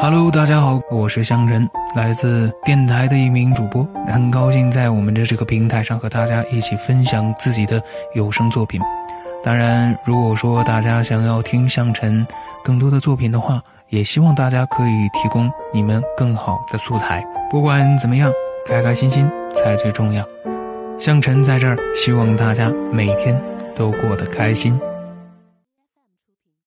Hello，大家好，我是香晨，来自电台的一名主播，很高兴在我们的这个平台上和大家一起分享自己的有声作品。当然，如果说大家想要听香晨更多的作品的话，也希望大家可以提供你们更好的素材。不管怎么样，开开心心才最重要。向晨在这儿，希望大家每天都过得开心。